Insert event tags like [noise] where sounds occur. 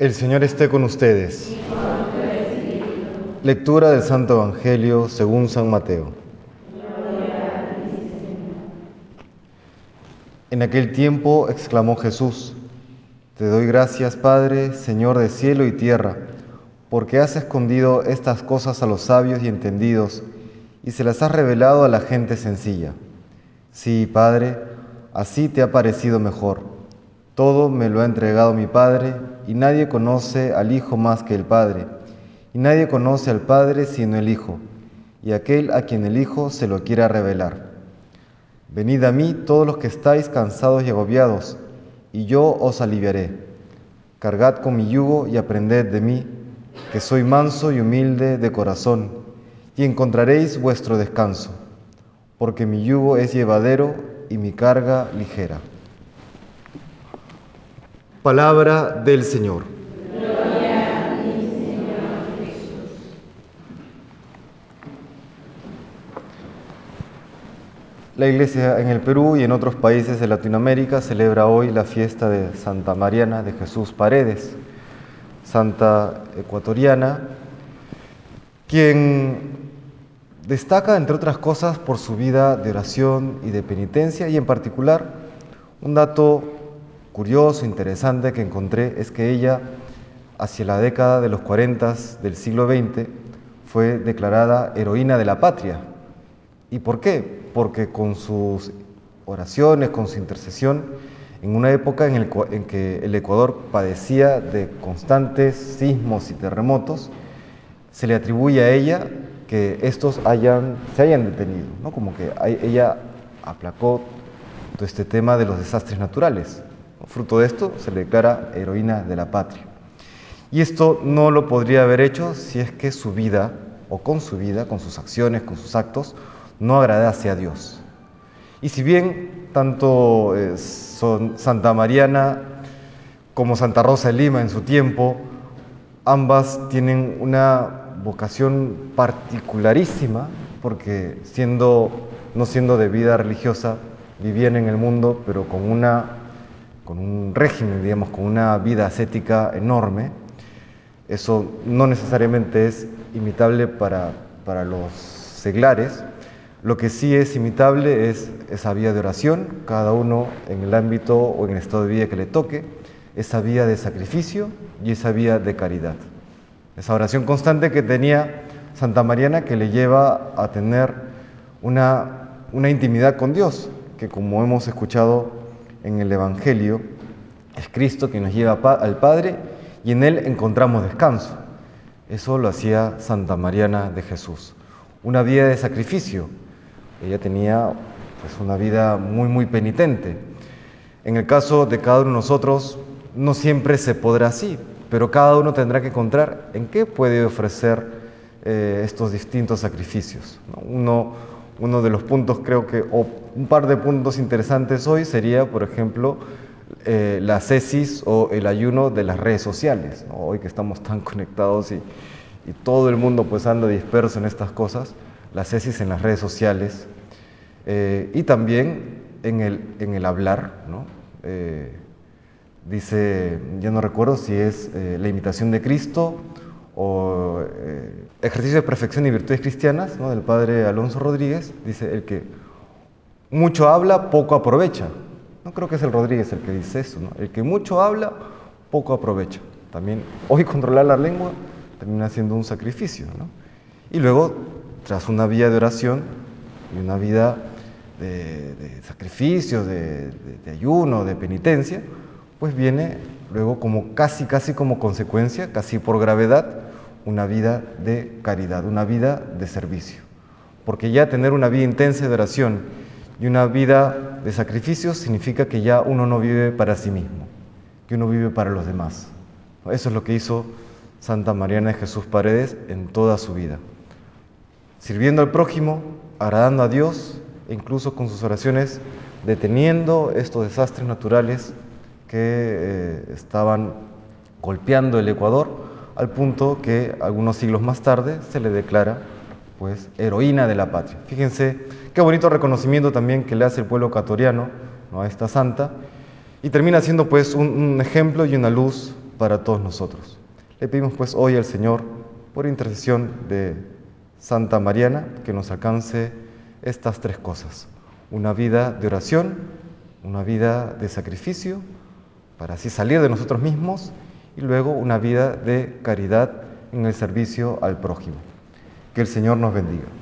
El Señor esté con ustedes. Lectura del Santo Evangelio según San Mateo. En aquel tiempo exclamó Jesús, Te doy gracias, Padre, Señor de cielo y tierra, porque has escondido estas cosas a los sabios y entendidos y se las has revelado a la gente sencilla. Sí, Padre, así te ha parecido mejor. Todo me lo ha entregado mi Padre, y nadie conoce al Hijo más que el Padre, y nadie conoce al Padre sino el Hijo, y aquel a quien el Hijo se lo quiera revelar. Venid a mí todos los que estáis cansados y agobiados, y yo os aliviaré. Cargad con mi yugo y aprended de mí, que soy manso y humilde de corazón, y encontraréis vuestro descanso, porque mi yugo es llevadero y mi carga ligera. Palabra del Señor. La Iglesia en el Perú y en otros países de Latinoamérica celebra hoy la fiesta de Santa Mariana de Jesús Paredes, santa ecuatoriana, quien destaca, entre otras cosas, por su vida de oración y de penitencia y en particular un dato curioso, interesante que encontré es que ella, hacia la década de los 40 del siglo XX, fue declarada heroína de la patria. ¿Y por qué? Porque con sus oraciones, con su intercesión, en una época en, el, que el Ecuador padecía de constantes sismos y terremotos, se le atribuye a ella que estos se hayan detenido, ¿no? como que ella aplacó todo este tema de los desastres naturales. Fruto de esto se le declara heroína de la patria. Y esto no lo podría haber hecho si es que su vida, o con su vida, con sus acciones, con sus actos, no agradase a Dios. Y si bien tanto eh, Santa Mariana como Santa Rosa de Lima en su tiempo, ambas tienen una vocación particularísima, porque siendo, no siendo de vida religiosa, vivían en el mundo, pero con una con un régimen, digamos, con una vida ascética enorme, eso no necesariamente es imitable para, para los seglares. Lo que sí es imitable es esa vía de oración, cada uno en el ámbito o en el estado de vida que le toque, esa vía de sacrificio y esa vía de caridad. Esa oración constante que tenía Santa Mariana que le lleva a tener una, una intimidad con Dios, que como hemos escuchado en el Evangelio, es Cristo que nos lleva al Padre y en Él encontramos descanso. Eso lo hacía Santa Mariana de Jesús. Una vida de sacrificio. Ella tenía pues, una vida muy, muy penitente. En el caso de cada uno de nosotros, no siempre se podrá así, pero cada uno tendrá que encontrar en qué puede ofrecer eh, estos distintos sacrificios. Uno, uno de los puntos, creo que, o un par de puntos interesantes hoy sería, por ejemplo, eh, la cesis o el ayuno de las redes sociales. Hoy que estamos tan [laughs] conectados y, y, todo el mundo pues anda disperso en estas cosas, la cesis en las redes sociales eh, y también en el, en el hablar. ¿no? Eh, dice, yo no recuerdo si es la imitación de Cristo o ejercicio de perfección y virtudes cristianas ¿no? del padre Alonso Rodríguez, dice el que mucho habla, poco aprovecha. No creo que es el Rodríguez el que dice eso, ¿no? El que mucho habla, poco aprovecha. También hoy controlar la lengua termina siendo un sacrificio, ¿no? Y luego, tras una vida de oración y una vida de, de sacrificio, de, de, de ayuno, de penitencia, pues viene luego como casi, casi como consecuencia, casi por gravedad, una vida de caridad, una vida de servicio. Porque ya tener una vida intensa de oración y una vida de sacrificio significa que ya uno no vive para sí mismo, que uno vive para los demás. Eso es lo que hizo Santa Mariana de Jesús Paredes en toda su vida. Sirviendo al prójimo, agradando a Dios e incluso con sus oraciones deteniendo estos desastres naturales que eh, estaban golpeando el Ecuador, al punto que algunos siglos más tarde se le declara pues heroína de la patria. Fíjense qué bonito reconocimiento también que le hace el pueblo ecuatoriano ¿no? a esta santa y termina siendo pues un, un, ejemplo y una luz para todos nosotros. Le pedimos pues hoy al Señor, por intercesión de Santa Mariana, que nos alcance estas tres cosas. Una vida de oración, una vida de sacrificio, para así salir de nosotros mismos, y luego una vida de caridad en el servicio al prójimo. Que el Señor nos bendiga.